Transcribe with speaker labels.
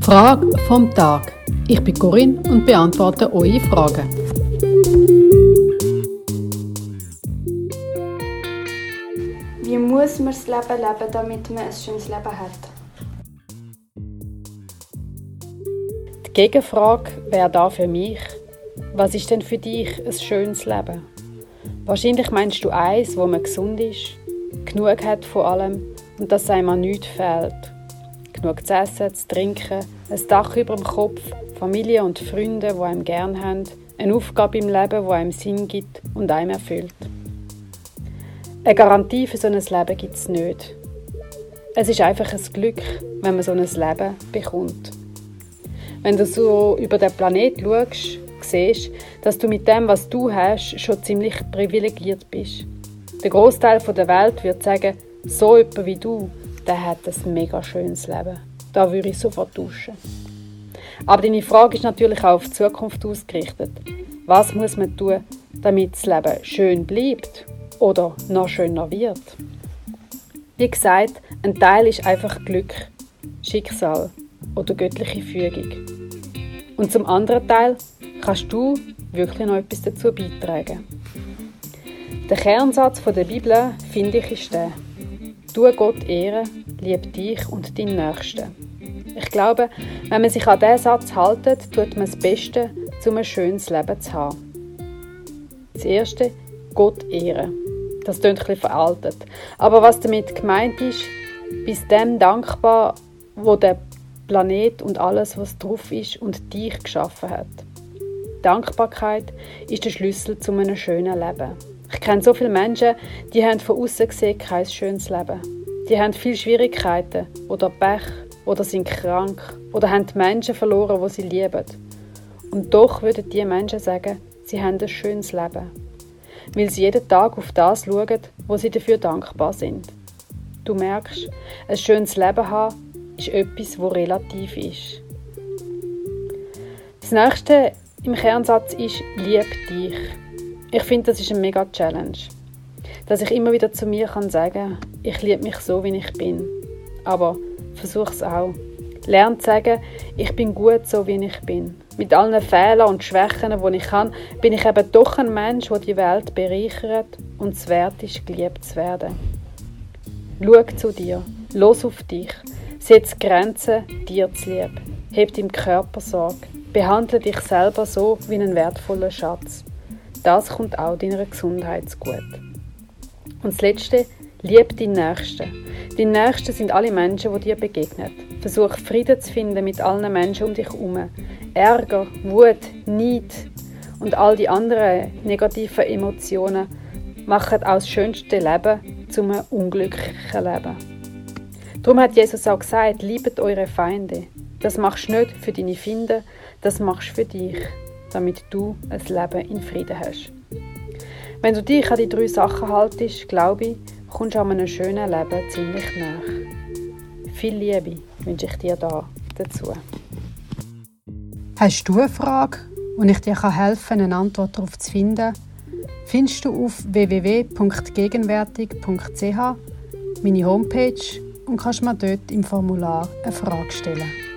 Speaker 1: Frage vom Tag. Ich bin Corinne und beantworte eure Fragen.
Speaker 2: Wie muss man das Leben leben, damit man ein schönes Leben hat?
Speaker 3: Die Gegenfrage wäre da für mich, was ist denn für dich ein schönes Leben? Wahrscheinlich meinst du eins, wo man gesund ist, genug hat von allem und dass einem an nichts fehlt. Genug zu essen, zu trinken, ein Dach über dem Kopf, Familie und Freunde, die einem gern haben, eine Aufgabe im Leben, die einem Sinn gibt und einem erfüllt. Eine Garantie für so ein Leben gibt es nicht. Es ist einfach ein Glück, wenn man so ein Leben bekommt. Wenn du so über den Planet schaust, siehst, dass du mit dem, was du hast, schon ziemlich privilegiert bist. Der Großteil der Welt würde sagen, so jemand wie du, der hat ein mega schönes Leben. Da würde ich sofort tauschen. Aber deine Frage ist natürlich auch auf die Zukunft ausgerichtet. Was muss man tun, damit das Leben schön bleibt oder noch schöner wird? Wie gesagt, ein Teil ist einfach Glück, Schicksal oder göttliche Fügung. Und zum anderen Teil kannst du wirklich noch etwas dazu beitragen. Der Kernsatz der Bibel, finde ich, ist der. Du Gott ehren, lieb dich und deinen Nächsten. Ich glaube, wenn man sich an diesen Satz hält, tut man das Beste, um ein schönes Leben zu haben. Das erste, Gott ehren. Das klingt bisschen veraltet. Aber was damit gemeint ist, bist dem dankbar, wo der Planet und alles, was drauf ist und dich geschaffen hat. Dankbarkeit ist der Schlüssel zu einem schönen Leben. Ich kenne so viele Menschen, die haben von außen gesehen kein schönes Leben. Die haben viele Schwierigkeiten oder Pech oder sind krank oder haben Menschen verloren, wo sie lieben. Und doch würden die Menschen sagen, sie haben ein schönes Leben, weil sie jeden Tag auf das schauen, wo sie dafür dankbar sind. Du merkst, ein schönes Leben haben ist etwas, wo relativ ist. Das nächste im Kernsatz ist Lieb dich. Ich finde, das ist eine mega Challenge. Dass ich immer wieder zu mir kann sagen, ich liebe mich so, wie ich bin. Aber versuch es auch. Lern zu sagen, ich bin gut so, wie ich bin. Mit allen Fehlern und Schwächen, die ich kann, bin ich eben doch ein Mensch, der die Welt bereichert und es wert ist, geliebt zu werden. Schau zu dir, los auf dich, setz Grenzen, dir zu lieb, heb deinem Körper Sorge, Behandle dich selber so wie einen wertvollen Schatz. Das kommt auch deiner Gesundheit gut. Und das Letzte, lieb deinen Nächsten. Deine Nächsten sind alle Menschen, die dir begegnen. Versuch Frieden zu finden mit allen Menschen um dich herum. Ärger, Wut, Neid und all die anderen negativen Emotionen machen das schönste Leben zu einem unglücklichen Leben. Darum hat Jesus auch gesagt, liebet eure Feinde. Das machst du nicht für deine Finde, das machst du für dich, damit du ein Leben in Frieden hast. Wenn du dich an die drei Sachen haltest, glaube ich, kommst du an einem schönen Leben ziemlich nach. Viel Liebe wünsche ich dir da dazu.
Speaker 1: Hast du eine Frage, und ich dir helfen kann, eine Antwort darauf zu finden? Findest du auf www.gegenwärtig.ch meine Homepage und kannst mir dort im Formular eine Frage stellen.